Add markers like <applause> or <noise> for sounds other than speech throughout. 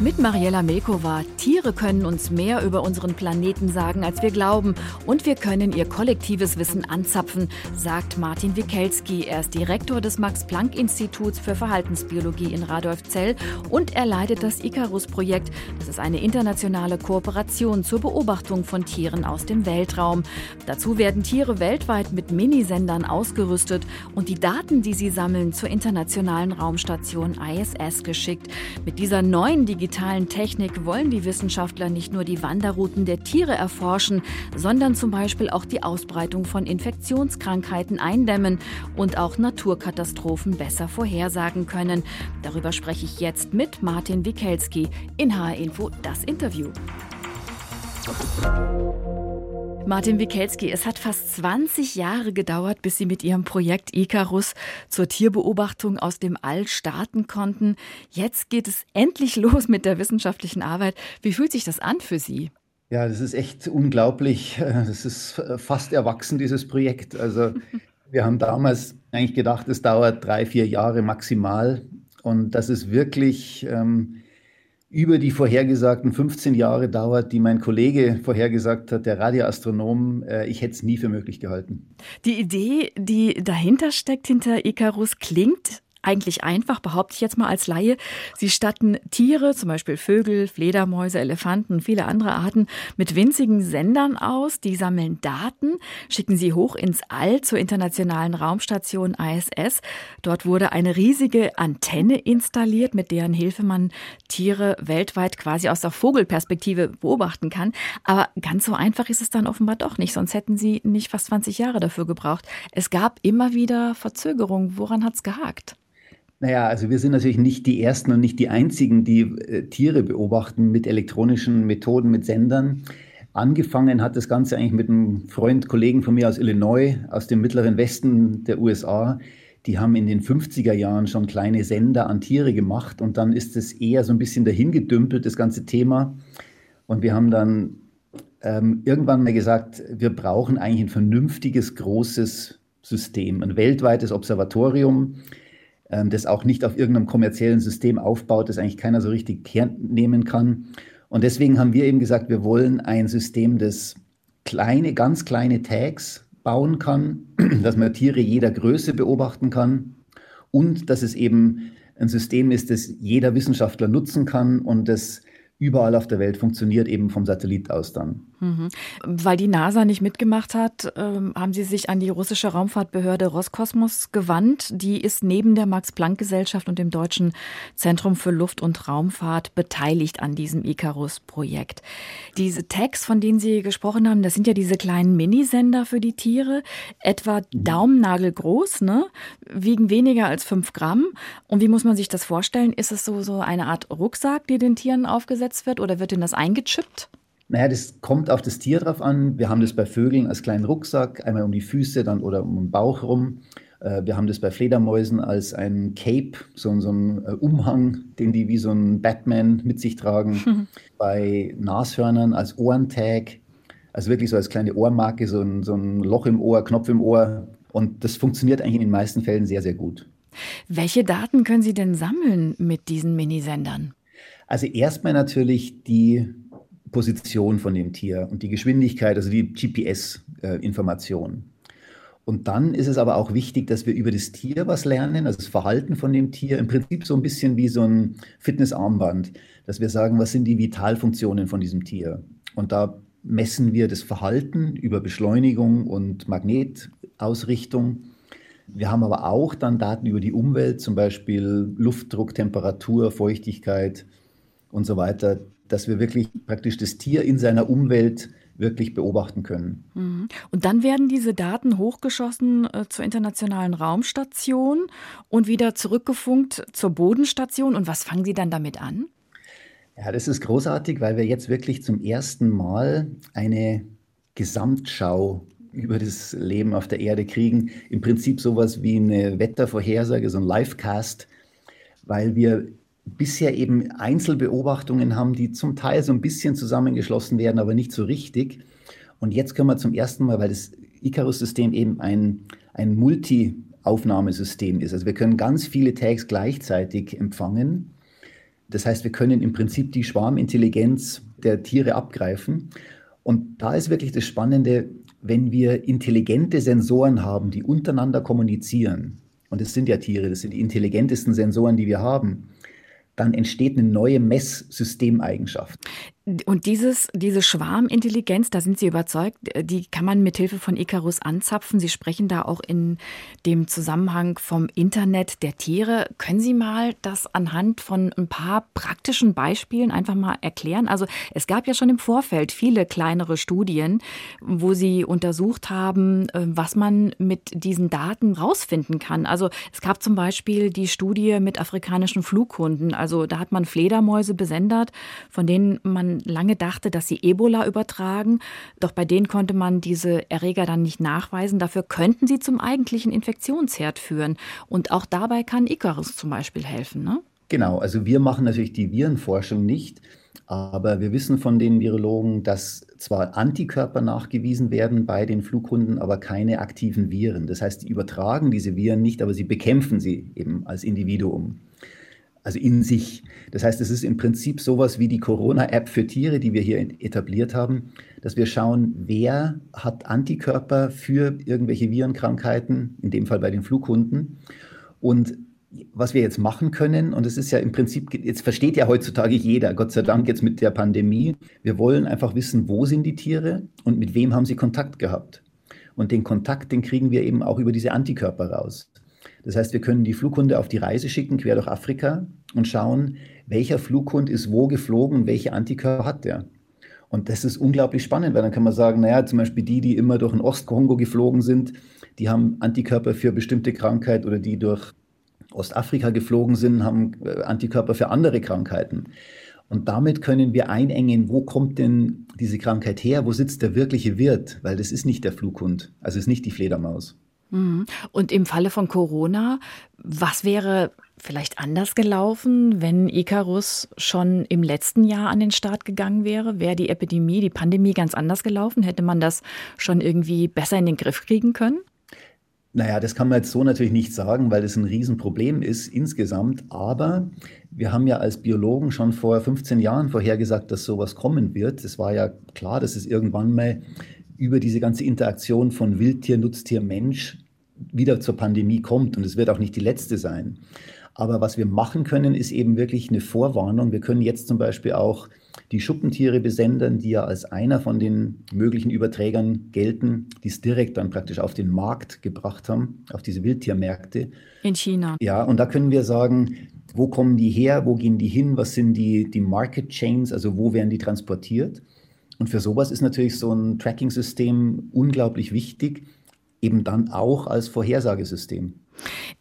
Mit Mariella Melkova. Tiere können uns mehr über unseren Planeten sagen, als wir glauben. Und wir können ihr kollektives Wissen anzapfen, sagt Martin Wikelski. Er ist Direktor des Max-Planck-Instituts für Verhaltensbiologie in Radolfzell und er leitet das Icarus-Projekt. Das ist eine internationale Kooperation zur Beobachtung von Tieren aus dem Weltraum. Dazu werden Tiere weltweit mit Minisendern ausgerüstet und die Daten, die sie sammeln, zur internationalen Raumstation ISS geschickt. Mit dieser neuen digitalen digitalen Technik wollen die Wissenschaftler nicht nur die Wanderrouten der Tiere erforschen, sondern zum Beispiel auch die Ausbreitung von Infektionskrankheiten eindämmen und auch Naturkatastrophen besser vorhersagen können. Darüber spreche ich jetzt mit Martin Wikelski in HR Info das Interview. Martin Wikelski, es hat fast 20 Jahre gedauert, bis Sie mit Ihrem Projekt Icarus zur Tierbeobachtung aus dem All starten konnten. Jetzt geht es endlich <laughs> los mit der wissenschaftlichen Arbeit. Wie fühlt sich das an für Sie? Ja, das ist echt unglaublich. Das ist fast erwachsen, dieses Projekt. Also wir haben damals eigentlich gedacht, es dauert drei, vier Jahre maximal. Und das ist wirklich ähm, über die vorhergesagten 15 Jahre dauert, die mein Kollege vorhergesagt hat, der Radioastronom. Äh, ich hätte es nie für möglich gehalten. Die Idee, die dahinter steckt, hinter Icarus, klingt eigentlich einfach, behaupte ich jetzt mal als Laie. Sie statten Tiere, zum Beispiel Vögel, Fledermäuse, Elefanten, viele andere Arten, mit winzigen Sendern aus. Die sammeln Daten, schicken sie hoch ins All zur internationalen Raumstation ISS. Dort wurde eine riesige Antenne installiert, mit deren Hilfe man Tiere weltweit quasi aus der Vogelperspektive beobachten kann. Aber ganz so einfach ist es dann offenbar doch nicht, sonst hätten sie nicht fast 20 Jahre dafür gebraucht. Es gab immer wieder Verzögerungen. Woran hat es gehakt? Naja, also wir sind natürlich nicht die Ersten und nicht die Einzigen, die äh, Tiere beobachten mit elektronischen Methoden, mit Sendern. Angefangen hat das Ganze eigentlich mit einem Freund, Kollegen von mir aus Illinois, aus dem mittleren Westen der USA. Die haben in den 50er Jahren schon kleine Sender an Tiere gemacht und dann ist es eher so ein bisschen dahingedümpelt, das ganze Thema. Und wir haben dann ähm, irgendwann mal gesagt, wir brauchen eigentlich ein vernünftiges, großes System, ein weltweites Observatorium, ähm, das auch nicht auf irgendeinem kommerziellen System aufbaut, das eigentlich keiner so richtig hernehmen kann. Und deswegen haben wir eben gesagt, wir wollen ein System, das kleine, ganz kleine Tags bauen kann, <clears throat> dass man Tiere jeder Größe beobachten kann und dass es eben ein System ist, das jeder Wissenschaftler nutzen kann und das überall auf der Welt funktioniert, eben vom Satellit aus dann. Mhm. Weil die NASA nicht mitgemacht hat, ähm, haben Sie sich an die russische Raumfahrtbehörde Roskosmos gewandt. Die ist neben der Max-Planck-Gesellschaft und dem Deutschen Zentrum für Luft- und Raumfahrt beteiligt an diesem Icarus-Projekt. Diese Tags, von denen Sie gesprochen haben, das sind ja diese kleinen Minisender für die Tiere, etwa mhm. Daumennagelgroß, ne? wiegen weniger als fünf Gramm. Und wie muss man sich das vorstellen? Ist es so, so eine Art Rucksack, die den Tieren aufgesetzt wird oder wird denn das eingechippt? Naja, das kommt auf das Tier drauf an. Wir haben das bei Vögeln als kleinen Rucksack, einmal um die Füße dann oder um den Bauch rum. Äh, wir haben das bei Fledermäusen als ein Cape, so, so ein äh, Umhang, den die wie so ein Batman mit sich tragen. Mhm. <laughs> Bei Nashörnern als Ohrentag, also wirklich so als kleine Ohrmarke, so ein, so ein Loch im Ohr, Knopf im Ohr. Und das funktioniert eigentlich in den meisten Fällen sehr, sehr gut. Welche Daten können Sie denn sammeln mit diesen Minisendern? Also erstmal natürlich die Position von dem Tier und die Geschwindigkeit, also die GPS-Information. Und dann ist es aber auch wichtig, dass wir über das Tier was lernen, also das Verhalten von dem Tier, im Prinzip so ein bisschen wie so ein Fitnessarmband, dass wir sagen, was sind die Vitalfunktionen von diesem Tier. Und da messen wir das Verhalten über Beschleunigung und Magnetausrichtung. Wir haben aber auch dann Daten über die Umwelt, zum Beispiel Luftdruck, Temperatur, Feuchtigkeit und so weiter, dass wir wirklich praktisch das Tier in seiner Umwelt wirklich beobachten können. Mhm. Und dann werden diese Daten hochgeschossen äh, zur internationalen Raumstation und wieder zurückgefunkt zur Bodenstation. Und was fangen Sie dann damit an? Ja, das ist großartig, weil wir jetzt wirklich zum ersten Mal eine Gesamtschau über das Leben auf der Erde kriegen. Im Prinzip sowas wie eine Wettervorhersage, so ein Livecast, weil wir bisher eben Einzelbeobachtungen haben, die zum Teil so ein bisschen zusammengeschlossen werden, aber nicht so richtig. Und jetzt können wir zum ersten Mal, weil das Icarus-System eben ein, ein Multi- Aufnahmesystem ist. Also wir können ganz viele Tags gleichzeitig empfangen. Das heißt, wir können im Prinzip die Schwarmintelligenz der Tiere abgreifen. Und da ist wirklich das Spannende, wenn wir intelligente Sensoren haben, die untereinander kommunizieren, und es sind ja Tiere, das sind die intelligentesten Sensoren, die wir haben, dann entsteht eine neue Messsystemaigenschaft. Und dieses, diese Schwarmintelligenz, da sind Sie überzeugt, die kann man mit Hilfe von Icarus anzapfen. Sie sprechen da auch in dem Zusammenhang vom Internet der Tiere. Können Sie mal das anhand von ein paar praktischen Beispielen einfach mal erklären? Also es gab ja schon im Vorfeld viele kleinere Studien, wo Sie untersucht haben, äh, was man mit diesen Daten rausfinden kann. Also es gab zum Beispiel die Studie mit afrikanischen Flughunden. Also da hat man Fledermäuse besendert, von denen man lange dachte, dass sie Ebola übertragen. Doch bei denen konnte man diese Erreger dann nicht nachweisen. Dafür könnten sie zum eigentlichen Infektionsherd führen. Und auch dabei kann Icarus zum Beispiel helfen. Ne? Genau, also wir machen natürlich die Virenforschung nicht. Aber wir wissen von den Virologen, dass zwar Antikörper nachgewiesen werden bei den Flughunden, aber keine aktiven Viren. Das heißt, die übertragen diese Viren nicht, aber sie bekämpfen sie eben als Individuum also in sich. Das heißt, es ist im Prinzip sowas wie die Corona-App für Tiere, die wir hier etabliert haben, dass wir schauen, wer hat Antikörper für irgendwelche Virenkrankheiten, in dem Fall bei den Flughunden. Und was wir jetzt machen können, und es ist ja im Prinzip, jetzt versteht ja heutzutage jeder, Gott sei Dank jetzt mit der Pandemie, wir wollen einfach wissen, wo sind die Tiere und mit wem haben sie Kontakt gehabt. Und den Kontakt, den kriegen wir eben auch über diese Antikörper raus. Das heißt, wir können die Flughunde auf die Reise schicken, quer durch Afrika und schauen, welcher Flughund ist wo geflogen und welche Antikörper hat der. Und das ist unglaublich spannend, weil dann kann man sagen, naja, zum Beispiel die, die immer durch den Ostkongo geflogen sind, die haben Antikörper für bestimmte Krankheit oder die durch Ostafrika geflogen sind, haben äh, Antikörper für andere Krankheiten. Und damit können wir einengen, wo kommt denn diese Krankheit her, wo sitzt der wirkliche Wirt, weil das ist nicht der Flughund, also ist nicht die Fledermaus. Mhm. Und im Falle von Corona, was wäre vielleicht anders gelaufen, wenn Icarus schon im letzten Jahr an den Start gegangen wäre? Wäre die Epidemie, die Pandemie ganz anders gelaufen? Hätte man das schon irgendwie besser in den Griff kriegen können? Naja, das kann man jetzt so natürlich nicht sagen, weil das ein Riesenproblem ist insgesamt. Aber wir haben ja als Biologen schon vor 15 Jahren vorhergesagt, dass sowas kommen wird. Es war ja klar, dass es irgendwann mal über diese ganze Interaktion von Wildtier, Nutztier, Mensch wieder zur Pandemie kommt. Und es wird auch nicht die letzte sein. Aber was wir machen können, ist eben wirklich eine Vorwarnung. Wir können jetzt zum Beispiel auch die Schuppentiere besendern, die ja als einer von den möglichen Überträgern gelten, die es direkt dann praktisch auf den Markt gebracht haben, auf diese Wildtiermärkte. In China. Ja, und da können wir sagen, wo kommen die her, wo gehen die hin, was sind die, die Market Chains, also wo werden die transportiert. Und für sowas ist natürlich so ein Tracking-System unglaublich wichtig, eben dann auch als Vorhersagesystem.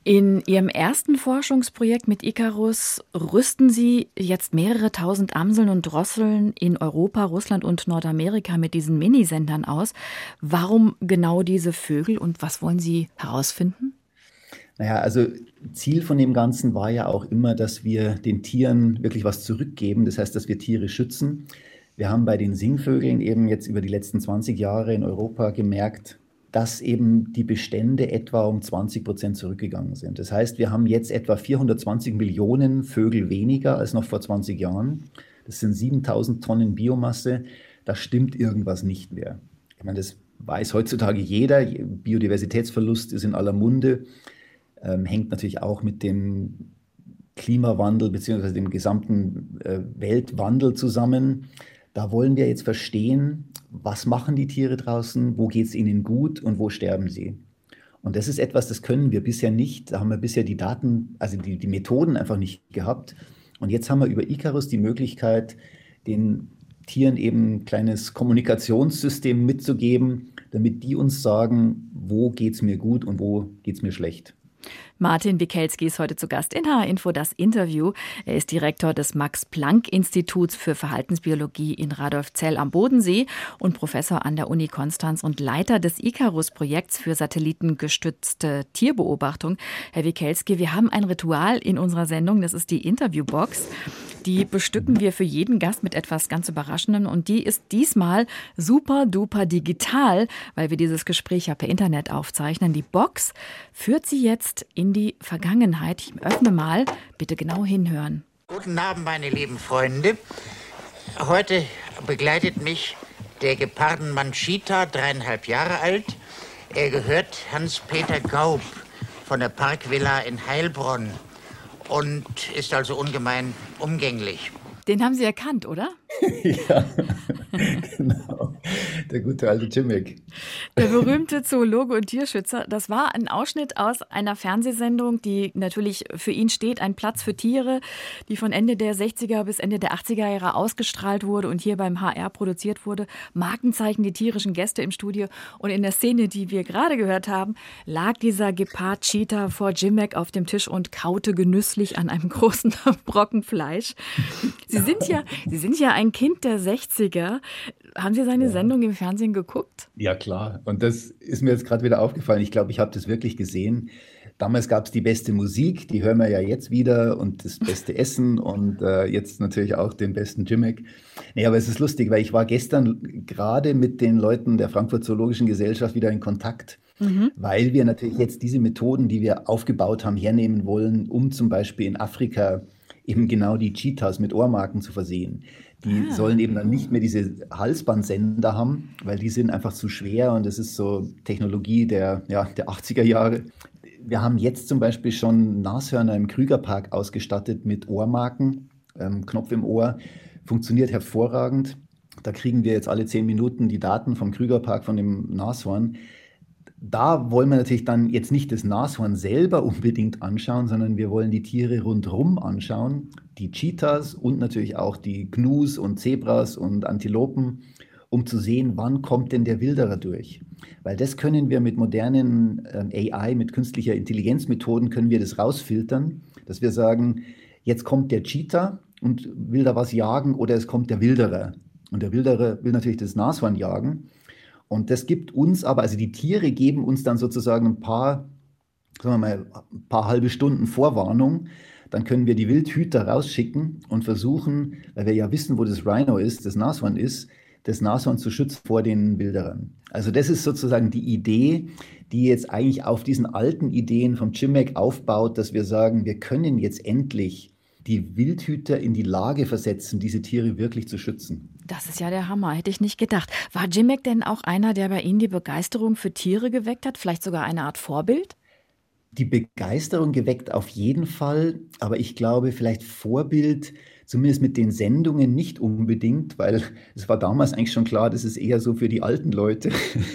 In Ihrem ersten Forschungsprojekt mit Icarus rüsten Sie jetzt mehrere tausend Amseln und Drosseln in Europa, Russland und Nordamerika mit diesen Minisendern aus. Warum genau diese Vögel und was wollen Sie herausfinden? Naja, also Ziel von dem Ganzen war ja auch immer, dass wir den Tieren wirklich was zurückgeben. Das heißt, dass wir Tiere schützen. Wir haben bei den Singvögeln eben jetzt über die letzten 20 Jahre in Europa gemerkt, dass eben die Bestände etwa um 20 Prozent zurückgegangen sind. Das heißt, wir haben jetzt etwa 420 Millionen Vögel weniger als noch vor 20 Jahren. Das sind 7000 Tonnen Biomasse. Da stimmt irgendwas nicht mehr. Ich meine, das weiß heutzutage jeder. Biodiversitätsverlust ist in aller Munde. Ähm, hängt natürlich auch mit dem Klimawandel bzw. dem gesamten äh, Weltwandel zusammen. Da wollen wir jetzt verstehen, was machen die Tiere draußen, wo geht es ihnen gut und wo sterben sie. Und das ist etwas, das können wir bisher nicht. Da haben wir bisher die Daten, also die, die Methoden einfach nicht gehabt. Und jetzt haben wir über Icarus die Möglichkeit, den Tieren eben ein kleines Kommunikationssystem mitzugeben, damit die uns sagen, wo geht es mir gut und wo geht es mir schlecht. Martin Wikelski ist heute zu Gast in H-Info das Interview. Er ist Direktor des Max-Planck-Instituts für Verhaltensbiologie in Radolfzell am Bodensee und Professor an der Uni Konstanz und Leiter des Icarus-Projekts für satellitengestützte Tierbeobachtung. Herr Wikelski, wir haben ein Ritual in unserer Sendung, das ist die Interviewbox. Die bestücken wir für jeden Gast mit etwas ganz Überraschendem und die ist diesmal super duper digital, weil wir dieses Gespräch ja per Internet aufzeichnen. Die Box führt Sie jetzt in die Vergangenheit. Ich öffne mal, bitte genau hinhören. Guten Abend, meine lieben Freunde. Heute begleitet mich der Gepardenmann Cheetah, dreieinhalb Jahre alt. Er gehört Hans-Peter Gaub von der Parkvilla in Heilbronn und ist also ungemein umgänglich. Den haben Sie erkannt, oder? <laughs> ja, genau. Der gute alte Jimmick. Der berühmte Zoologe und Tierschützer. Das war ein Ausschnitt aus einer Fernsehsendung, die natürlich für ihn steht, ein Platz für Tiere, die von Ende der 60er bis Ende der 80er Jahre ausgestrahlt wurde und hier beim HR produziert wurde. Markenzeichen, die tierischen Gäste im Studio. Und in der Szene, die wir gerade gehört haben, lag dieser Gepard-Cheetah vor Jimmick auf dem Tisch und kaute genüsslich an einem <laughs> großen Brocken Fleisch. Sie sind ja, Sie sind ja ein Kind der 60er. Haben Sie seine ja. Sendung im Fernsehen geguckt? Ja, klar. Und das ist mir jetzt gerade wieder aufgefallen. Ich glaube, ich habe das wirklich gesehen. Damals gab es die beste Musik, die hören wir ja jetzt wieder und das beste <laughs> Essen und äh, jetzt natürlich auch den besten Jimmick. Nee, aber es ist lustig, weil ich war gestern gerade mit den Leuten der Frankfurt Zoologischen Gesellschaft wieder in Kontakt, mhm. weil wir natürlich jetzt diese Methoden, die wir aufgebaut haben, hernehmen wollen, um zum Beispiel in Afrika eben genau die Cheetahs mit Ohrmarken zu versehen. Die ah. sollen eben dann nicht mehr diese Halsbandsender haben, weil die sind einfach zu schwer und das ist so Technologie der, ja, der 80er Jahre. Wir haben jetzt zum Beispiel schon Nashörner im Krügerpark ausgestattet mit Ohrmarken, ähm, Knopf im Ohr. Funktioniert hervorragend. Da kriegen wir jetzt alle zehn Minuten die Daten vom Krügerpark von dem Nashorn da wollen wir natürlich dann jetzt nicht das Nashorn selber unbedingt anschauen, sondern wir wollen die Tiere rundherum anschauen, die Cheetahs und natürlich auch die Gnus und Zebras und Antilopen, um zu sehen, wann kommt denn der Wilderer durch. Weil das können wir mit modernen äh, AI, mit künstlicher Intelligenzmethoden, können wir das rausfiltern, dass wir sagen, jetzt kommt der Cheetah und will da was jagen oder es kommt der Wilderer. Und der Wilderer will natürlich das Nashorn jagen. Und das gibt uns aber, also die Tiere geben uns dann sozusagen ein paar, sagen wir mal, ein paar halbe Stunden Vorwarnung. Dann können wir die Wildhüter rausschicken und versuchen, weil wir ja wissen, wo das Rhino ist, das Nashorn ist, das Nashorn zu schützen vor den Wilderern. Also das ist sozusagen die Idee, die jetzt eigentlich auf diesen alten Ideen vom Chimek aufbaut, dass wir sagen, wir können jetzt endlich die Wildhüter in die Lage versetzen, diese Tiere wirklich zu schützen. Das ist ja der Hammer, hätte ich nicht gedacht. War Jimek denn auch einer, der bei Ihnen die Begeisterung für Tiere geweckt hat? Vielleicht sogar eine Art Vorbild? Die Begeisterung geweckt auf jeden Fall, aber ich glaube, vielleicht Vorbild, zumindest mit den Sendungen nicht unbedingt, weil es war damals eigentlich schon klar, das ist eher so für die alten Leute,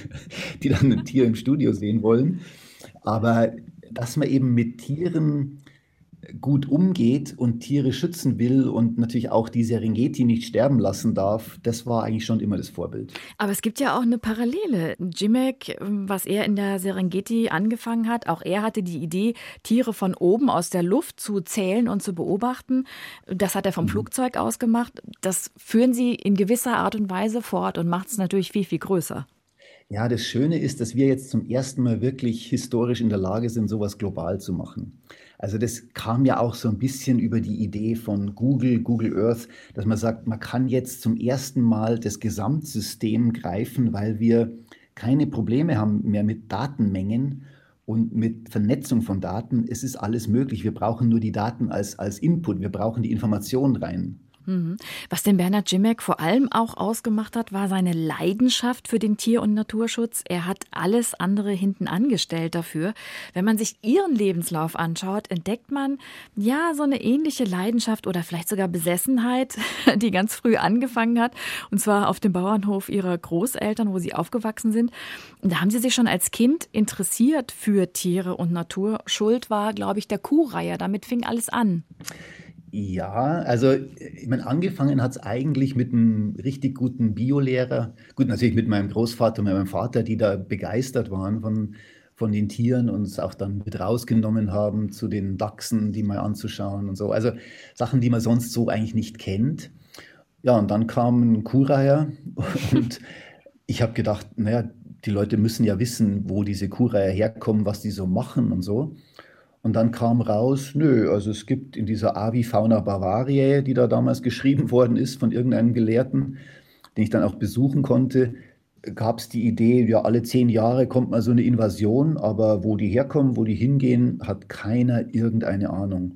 <laughs> die dann ein Tier im Studio sehen wollen. Aber dass man eben mit Tieren gut umgeht und Tiere schützen will und natürlich auch die Serengeti nicht sterben lassen darf, das war eigentlich schon immer das Vorbild. Aber es gibt ja auch eine Parallele. Jimek, was er in der Serengeti angefangen hat, auch er hatte die Idee, Tiere von oben aus der Luft zu zählen und zu beobachten. Das hat er vom mhm. Flugzeug aus gemacht. Das führen Sie in gewisser Art und Weise fort und macht es natürlich viel, viel größer. Ja, das Schöne ist, dass wir jetzt zum ersten Mal wirklich historisch in der Lage sind, sowas global zu machen. Also das kam ja auch so ein bisschen über die Idee von Google, Google Earth, dass man sagt, man kann jetzt zum ersten Mal das Gesamtsystem greifen, weil wir keine Probleme haben mehr mit Datenmengen und mit Vernetzung von Daten. Es ist alles möglich. Wir brauchen nur die Daten als, als Input. Wir brauchen die Informationen rein. Mhm. Was den Bernhard Jimek vor allem auch ausgemacht hat, war seine Leidenschaft für den Tier- und Naturschutz. Er hat alles andere hinten angestellt dafür. Wenn man sich ihren Lebenslauf anschaut, entdeckt man ja so eine ähnliche Leidenschaft oder vielleicht sogar Besessenheit, <laughs> die ganz früh angefangen hat. Und zwar auf dem Bauernhof ihrer Großeltern, wo sie aufgewachsen sind. Und da haben sie sich schon als Kind interessiert für Tiere und Natur. Schuld war, glaube ich, der Kuhreiher. Damit fing alles an. Ja, also ich meine, angefangen hat es eigentlich mit einem richtig guten Biolehrer. Gut, natürlich mit meinem Großvater und meinem Vater, die da begeistert waren von, von den Tieren uns auch dann mit rausgenommen haben, zu den Dachsen, die mal anzuschauen und so. Also Sachen, die man sonst so eigentlich nicht kennt. Ja, und dann kam ein Kuhreiher <laughs> und ich habe gedacht, naja, die Leute müssen ja wissen, wo diese Kuhreiher herkommen, was die so machen und so. Und dann kam raus, nö, also es gibt in dieser Avifauna Bavariae, die da damals geschrieben <laughs> worden ist von irgendeinem Gelehrten, den ich dann auch besuchen konnte, gab es die Idee, ja, alle zehn Jahre kommt mal so eine Invasion, aber wo die herkommen, wo die hingehen, hat keiner irgendeine Ahnung.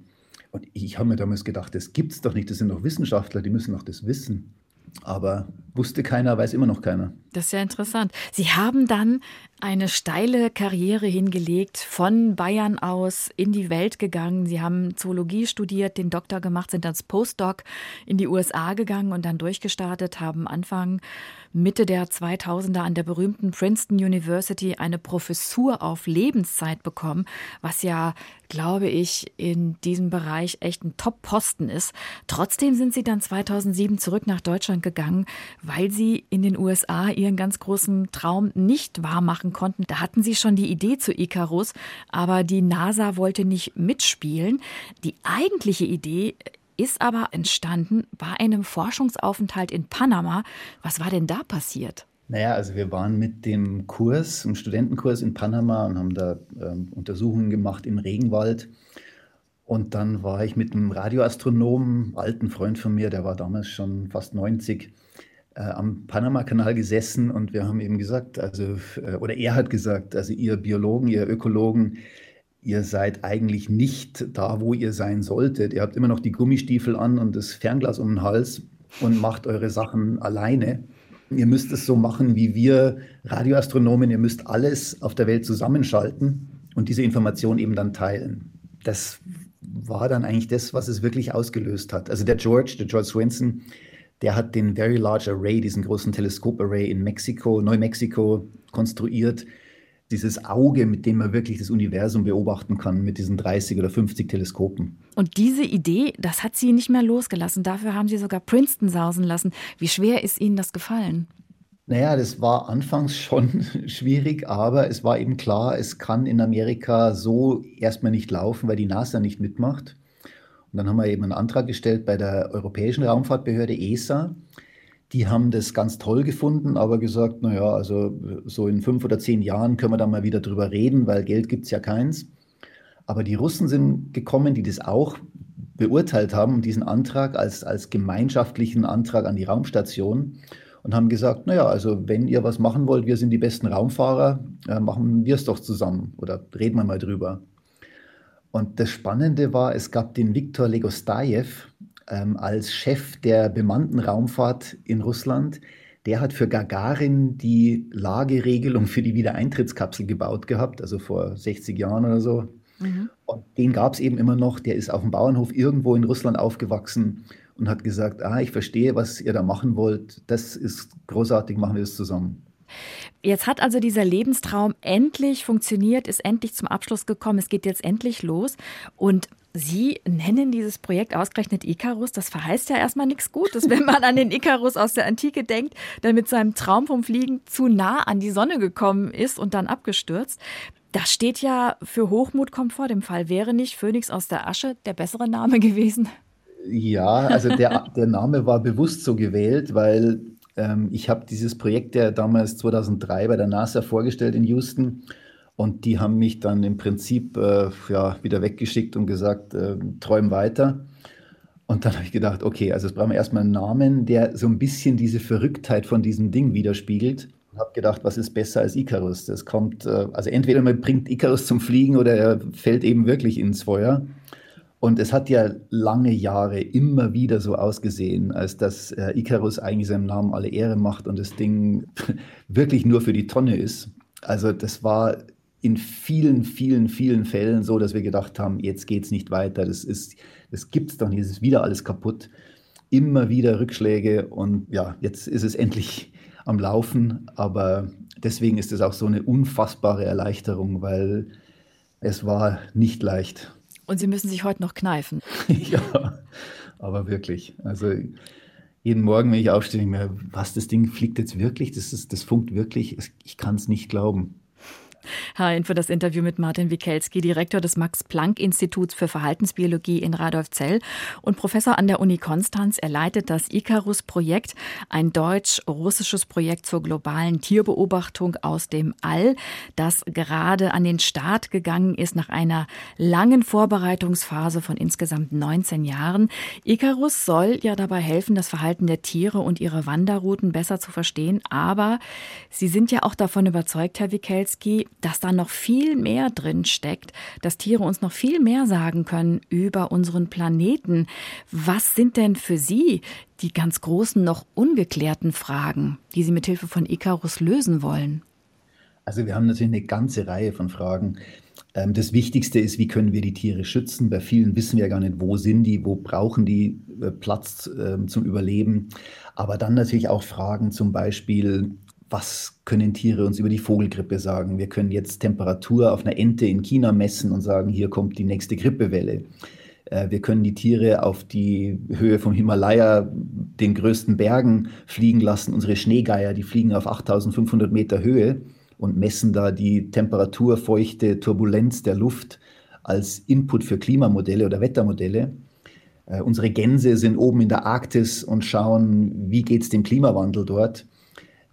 Und ich habe mir damals gedacht, das gibt's doch nicht, das sind doch Wissenschaftler, die müssen doch das wissen. Aber wusste keiner, weiß immer noch keiner. Das ist ja interessant. Sie haben dann eine steile Karriere hingelegt, von Bayern aus in die Welt gegangen. Sie haben Zoologie studiert, den Doktor gemacht, sind als Postdoc in die USA gegangen und dann durchgestartet, haben Anfang Mitte der 2000er an der berühmten Princeton University eine Professur auf Lebenszeit bekommen, was ja, glaube ich, in diesem Bereich echt ein Top-Posten ist. Trotzdem sind Sie dann 2007 zurück nach Deutschland gegangen, weil Sie in den USA Ihren ganz großen Traum nicht wahrmachen konnten. Da hatten Sie schon die Idee zu Icarus, aber die NASA wollte nicht mitspielen. Die eigentliche Idee ist aber entstanden bei einem Forschungsaufenthalt in Panama. Was war denn da passiert? Naja, also wir waren mit dem Kurs, einem Studentenkurs in Panama und haben da ähm, Untersuchungen gemacht im Regenwald. Und dann war ich mit einem Radioastronomen, alten Freund von mir, der war damals schon fast 90, äh, am Panama-Kanal gesessen und wir haben eben gesagt, also, äh, oder er hat gesagt, also ihr Biologen, ihr Ökologen, ihr seid eigentlich nicht da, wo ihr sein solltet. Ihr habt immer noch die Gummistiefel an und das Fernglas um den Hals und macht eure Sachen alleine. Ihr müsst es so machen wie wir Radioastronomen. Ihr müsst alles auf der Welt zusammenschalten und diese Information eben dann teilen. Das war dann eigentlich das, was es wirklich ausgelöst hat. Also der George, der George Swenson, der hat den Very Large Array, diesen großen Teleskoparray in Mexiko, Neumexiko konstruiert dieses Auge, mit dem man wirklich das Universum beobachten kann, mit diesen 30 oder 50 Teleskopen. Und diese Idee, das hat Sie nicht mehr losgelassen. Dafür haben Sie sogar Princeton sausen lassen. Wie schwer ist Ihnen das gefallen? Naja, das war anfangs schon <laughs> schwierig, aber es war eben klar, es kann in Amerika so erstmal nicht laufen, weil die NASA nicht mitmacht. Und dann haben wir eben einen Antrag gestellt bei der Europäischen Raumfahrtbehörde ESA die haben das ganz toll gefunden, aber gesagt, naja, also so in fünf oder zehn Jahren können wir da mal wieder drüber reden, weil Geld gibt es ja keins. Aber die Russen sind gekommen, die das auch beurteilt haben, diesen Antrag als, als gemeinschaftlichen Antrag an die Raumstation und haben gesagt, naja, also wenn ihr was machen wollt, wir sind die besten Raumfahrer, äh, machen wir es doch zusammen oder reden wir mal drüber. Und das Spannende war, es gab den Viktor Legostajew, ähm, als Chef der bemannten Raumfahrt in Russland. Der hat für Gagarin die Lageregelung für die Wiedereintrittskapsel gebaut gehabt, also vor 60 Jahren oder so. Mhm. Und den gab es eben immer noch. Der ist auf dem Bauernhof irgendwo in Russland aufgewachsen und hat gesagt, ah, ich verstehe, was ihr da machen wollt. Das ist großartig, machen wir das zusammen. Jetzt hat also dieser Lebenstraum endlich funktioniert, ist endlich zum Abschluss gekommen. Es geht jetzt endlich los. Und Sie nennen dieses Projekt ausgerechnet Icarus. Das verheißt ja erstmal nichts Gutes, wenn man an den Icarus aus der Antike denkt, der mit seinem Traum vom Fliegen zu nah an die Sonne gekommen ist und dann abgestürzt. Das steht ja für Hochmut kommt vor dem Fall. Wäre nicht Phönix aus der Asche der bessere Name gewesen? Ja, also der, der Name war bewusst so gewählt, weil ähm, ich habe dieses Projekt ja damals 2003 bei der NASA vorgestellt in Houston und die haben mich dann im Prinzip äh, ja, wieder weggeschickt und gesagt, äh, träum weiter. Und dann habe ich gedacht, okay, also jetzt brauchen wir erstmal einen Namen, der so ein bisschen diese Verrücktheit von diesem Ding widerspiegelt. Und habe gedacht, was ist besser als Icarus? Das kommt, äh, also entweder man bringt Icarus zum Fliegen oder er fällt eben wirklich ins Feuer. Und es hat ja lange Jahre immer wieder so ausgesehen, als dass äh, Icarus eigentlich seinem Namen alle Ehre macht und das Ding <laughs> wirklich nur für die Tonne ist. Also das war in vielen, vielen, vielen Fällen so, dass wir gedacht haben, jetzt geht es nicht weiter, das, ist, das gibt es doch nicht, es ist wieder alles kaputt. Immer wieder Rückschläge und ja, jetzt ist es endlich am Laufen, aber deswegen ist es auch so eine unfassbare Erleichterung, weil es war nicht leicht. Und Sie müssen sich heute noch kneifen. <laughs> ja, aber wirklich. Also jeden Morgen, wenn ich aufstehe, ich mir, was, das Ding fliegt jetzt wirklich? Das, ist, das funkt wirklich? Ich kann es nicht glauben. Hein für das Interview mit Martin Wikelski, Direktor des Max-Planck-Instituts für Verhaltensbiologie in Radolfzell und Professor an der Uni Konstanz. Er leitet das Icarus-Projekt, ein deutsch-russisches Projekt zur globalen Tierbeobachtung aus dem All, das gerade an den Start gegangen ist nach einer langen Vorbereitungsphase von insgesamt 19 Jahren. Icarus soll ja dabei helfen, das Verhalten der Tiere und ihre Wanderrouten besser zu verstehen, aber Sie sind ja auch davon überzeugt, Herr Wikelski, dass da noch viel mehr drin steckt, dass Tiere uns noch viel mehr sagen können über unseren Planeten. Was sind denn für Sie die ganz großen, noch ungeklärten Fragen, die Sie mit Hilfe von Icarus lösen wollen? Also wir haben natürlich eine ganze Reihe von Fragen. Ähm, das Wichtigste ist, wie können wir die Tiere schützen? Bei vielen wissen wir ja gar nicht, wo sind die, wo brauchen die äh, Platz ähm, zum Überleben. Aber dann natürlich auch Fragen zum Beispiel, was können Tiere uns über die Vogelgrippe sagen? Wir können jetzt Temperatur auf einer Ente in China messen und sagen, hier kommt die nächste Grippewelle. Äh, wir können die Tiere auf die Höhe vom Himalaya, den größten Bergen, fliegen lassen. Unsere Schneegeier, die fliegen auf 8500 Meter Höhe und messen da die Temperatur, Feuchte, Turbulenz der Luft als Input für Klimamodelle oder Wettermodelle. Äh, unsere Gänse sind oben in der Arktis und schauen, wie geht es dem Klimawandel dort.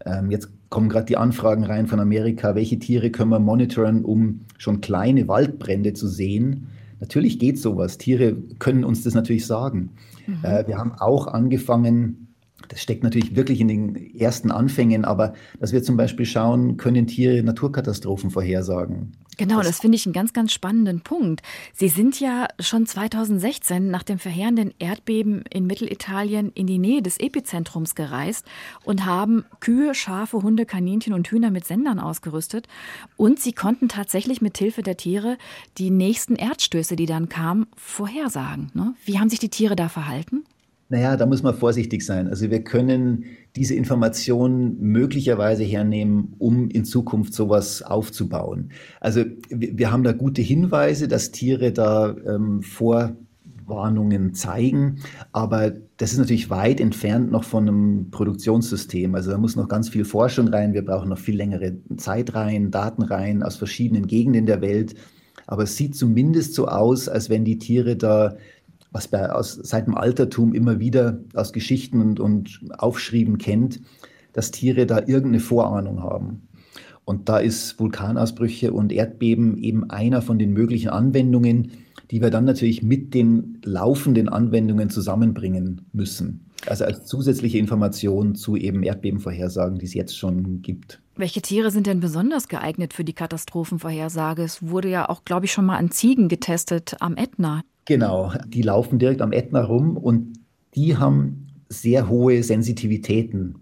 Ähm, jetzt kommen gerade die Anfragen rein von Amerika, welche Tiere können wir monitoren, um schon kleine Waldbrände zu sehen. Natürlich geht sowas. Tiere können uns das natürlich sagen. Mhm. Äh, wir haben auch angefangen, das steckt natürlich wirklich in den ersten Anfängen, aber dass wir zum Beispiel schauen, können Tiere Naturkatastrophen vorhersagen. Genau, das finde ich einen ganz, ganz spannenden Punkt. Sie sind ja schon 2016 nach dem verheerenden Erdbeben in Mittelitalien in die Nähe des Epizentrums gereist und haben Kühe, Schafe, Hunde, Kaninchen und Hühner mit Sendern ausgerüstet. Und sie konnten tatsächlich mit Hilfe der Tiere die nächsten Erdstöße, die dann kamen, vorhersagen. Ne? Wie haben sich die Tiere da verhalten? Naja, da muss man vorsichtig sein. Also wir können diese Informationen möglicherweise hernehmen, um in Zukunft sowas aufzubauen. Also wir, haben da gute Hinweise, dass Tiere da ähm, Vorwarnungen zeigen, aber das ist natürlich weit entfernt noch von einem Produktionssystem. Also da muss noch ganz viel Forschung rein. Wir brauchen noch viel längere Zeitreihen, Datenreihen aus verschiedenen Gegenden der Welt. Aber es sieht zumindest so aus, als wenn die Tiere da was bei, aus, seit dem Altertum immer wieder aus Geschichten und, und Aufschrieben kennt, dass Tiere da irgendeine Vorahnung haben. Und da ist Vulkanausbrüche und Erdbeben eben einer von den möglichen Anwendungen, die wir dann natürlich mit den laufenden Anwendungen zusammenbringen müssen. Also als zusätzliche Information zu eben Erdbebenvorhersagen, die es jetzt schon gibt. Welche Tiere sind denn besonders geeignet für die Katastrophenvorhersage? Es wurde ja auch, glaube ich, schon mal an Ziegen getestet am Ätna. Genau, die laufen direkt am Ätna rum und die haben sehr hohe Sensitivitäten,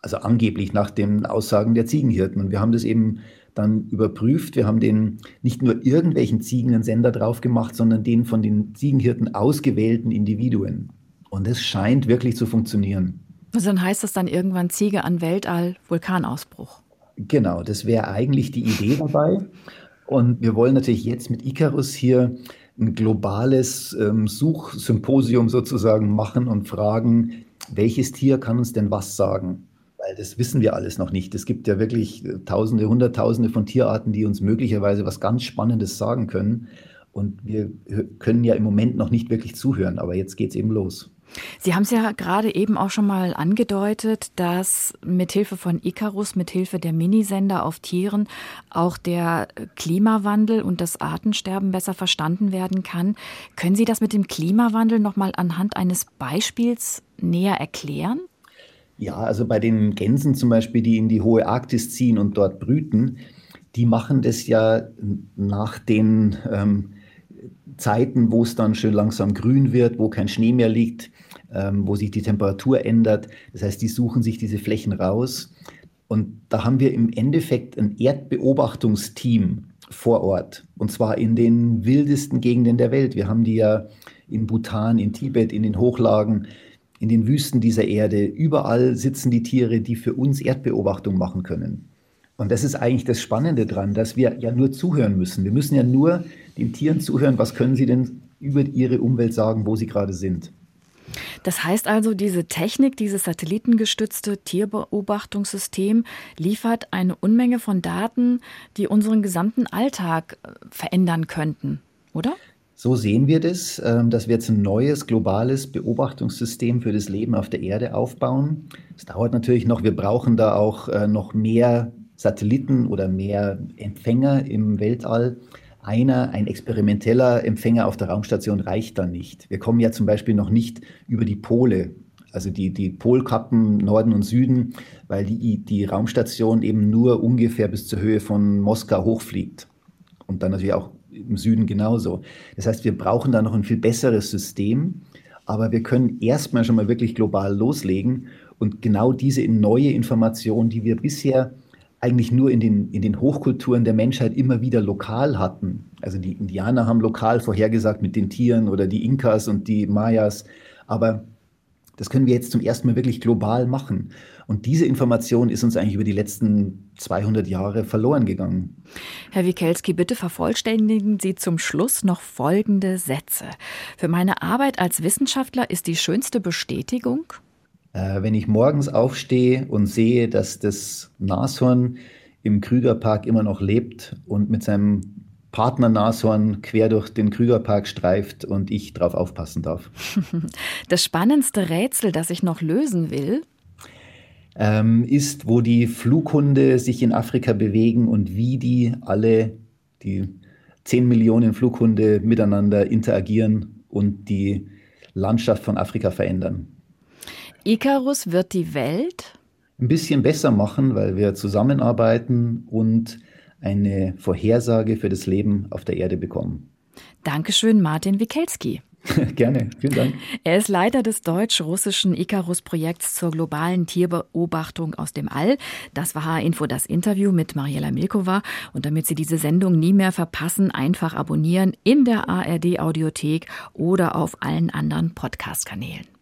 also angeblich nach den Aussagen der Ziegenhirten. Und wir haben das eben dann überprüft. Wir haben den nicht nur irgendwelchen Ziegen einen Sender drauf gemacht, sondern den von den Ziegenhirten ausgewählten Individuen. Und es scheint wirklich zu funktionieren. Also dann heißt das dann irgendwann Ziege an Weltall, Vulkanausbruch. Genau, das wäre eigentlich die Idee dabei. Und wir wollen natürlich jetzt mit Icarus hier ein globales ähm, Suchsymposium sozusagen machen und fragen, welches Tier kann uns denn was sagen? Weil das wissen wir alles noch nicht. Es gibt ja wirklich äh, Tausende, Hunderttausende von Tierarten, die uns möglicherweise was ganz Spannendes sagen können. Und wir können ja im Moment noch nicht wirklich zuhören, aber jetzt geht es eben los. Sie haben es ja gerade eben auch schon mal angedeutet, dass mithilfe von Icarus, mithilfe der Minisender auf Tieren auch der Klimawandel und das Artensterben besser verstanden werden kann. Können Sie das mit dem Klimawandel noch mal anhand eines Beispiels näher erklären? Ja, also bei den Gänsen zum Beispiel, die in die hohe Arktis ziehen und dort brüten, die machen das ja nach den ähm, Zeiten, wo es dann schön langsam grün wird, wo kein Schnee mehr liegt, ähm, wo sich die Temperatur ändert. Das heißt, die suchen sich diese Flächen raus. Und da haben wir im Endeffekt ein Erdbeobachtungsteam vor Ort. Und zwar in den wildesten Gegenden der Welt. Wir haben die ja in Bhutan, in Tibet, in den Hochlagen, in den Wüsten dieser Erde. Überall sitzen die Tiere, die für uns Erdbeobachtung machen können. Und das ist eigentlich das Spannende dran, dass wir ja nur zuhören müssen. Wir müssen ja nur den Tieren zuhören, was können sie denn über ihre Umwelt sagen, wo sie gerade sind. Das heißt also, diese Technik, dieses satellitengestützte Tierbeobachtungssystem liefert eine Unmenge von Daten, die unseren gesamten Alltag äh, verändern könnten, oder? So sehen wir das, ähm, dass wir jetzt ein neues globales Beobachtungssystem für das Leben auf der Erde aufbauen. Es dauert natürlich noch, wir brauchen da auch äh, noch mehr Satelliten oder mehr Empfänger im Weltall. Einer, ein experimenteller Empfänger auf der Raumstation reicht dann nicht. Wir kommen ja zum Beispiel noch nicht über die Pole, also die, die Polkappen Norden und Süden, weil die, die Raumstation eben nur ungefähr bis zur Höhe von Moskau hochfliegt. Und dann natürlich auch im Süden genauso. Das heißt, wir brauchen da noch ein viel besseres System, aber wir können erstmal schon mal wirklich global loslegen und genau diese neue Information, die wir bisher eigentlich nur in den, in den Hochkulturen der Menschheit immer wieder lokal hatten. Also die Indianer haben lokal vorhergesagt mit den Tieren oder die Inkas und die Mayas. Aber das können wir jetzt zum ersten Mal wirklich global machen. Und diese Information ist uns eigentlich über die letzten 200 Jahre verloren gegangen. Herr Wikelski, bitte vervollständigen Sie zum Schluss noch folgende Sätze. Für meine Arbeit als Wissenschaftler ist die schönste Bestätigung, äh, wenn ich morgens aufstehe und sehe, dass das Nashorn im Krügerpark immer noch lebt und mit seinem Partner Nashorn quer durch den Krügerpark streift und ich drauf aufpassen darf. <laughs> Das spannendste Rätsel, das ich noch lösen will, ähm, ist, wo die Flughunde sich in Afrika bewegen und wie die alle, die 10 Millionen Flughunde miteinander interagieren und die Landschaft von Afrika verändern. Icarus wird die Welt ein bisschen besser machen, weil wir zusammenarbeiten und eine Vorhersage für das Leben auf der Erde bekommen. Dankeschön, Martin Wikelski. <laughs> Gerne, vielen Dank. Er ist Leiter des deutsch-russischen Icarus-Projekts zur globalen Tierbeobachtung aus dem All. Das war H-Info, das Interview mit Mariela Milkova. Und damit Sie diese Sendung nie mehr verpassen, einfach abonnieren in der ARD-Audiothek oder auf allen anderen Podcast-Kanälen.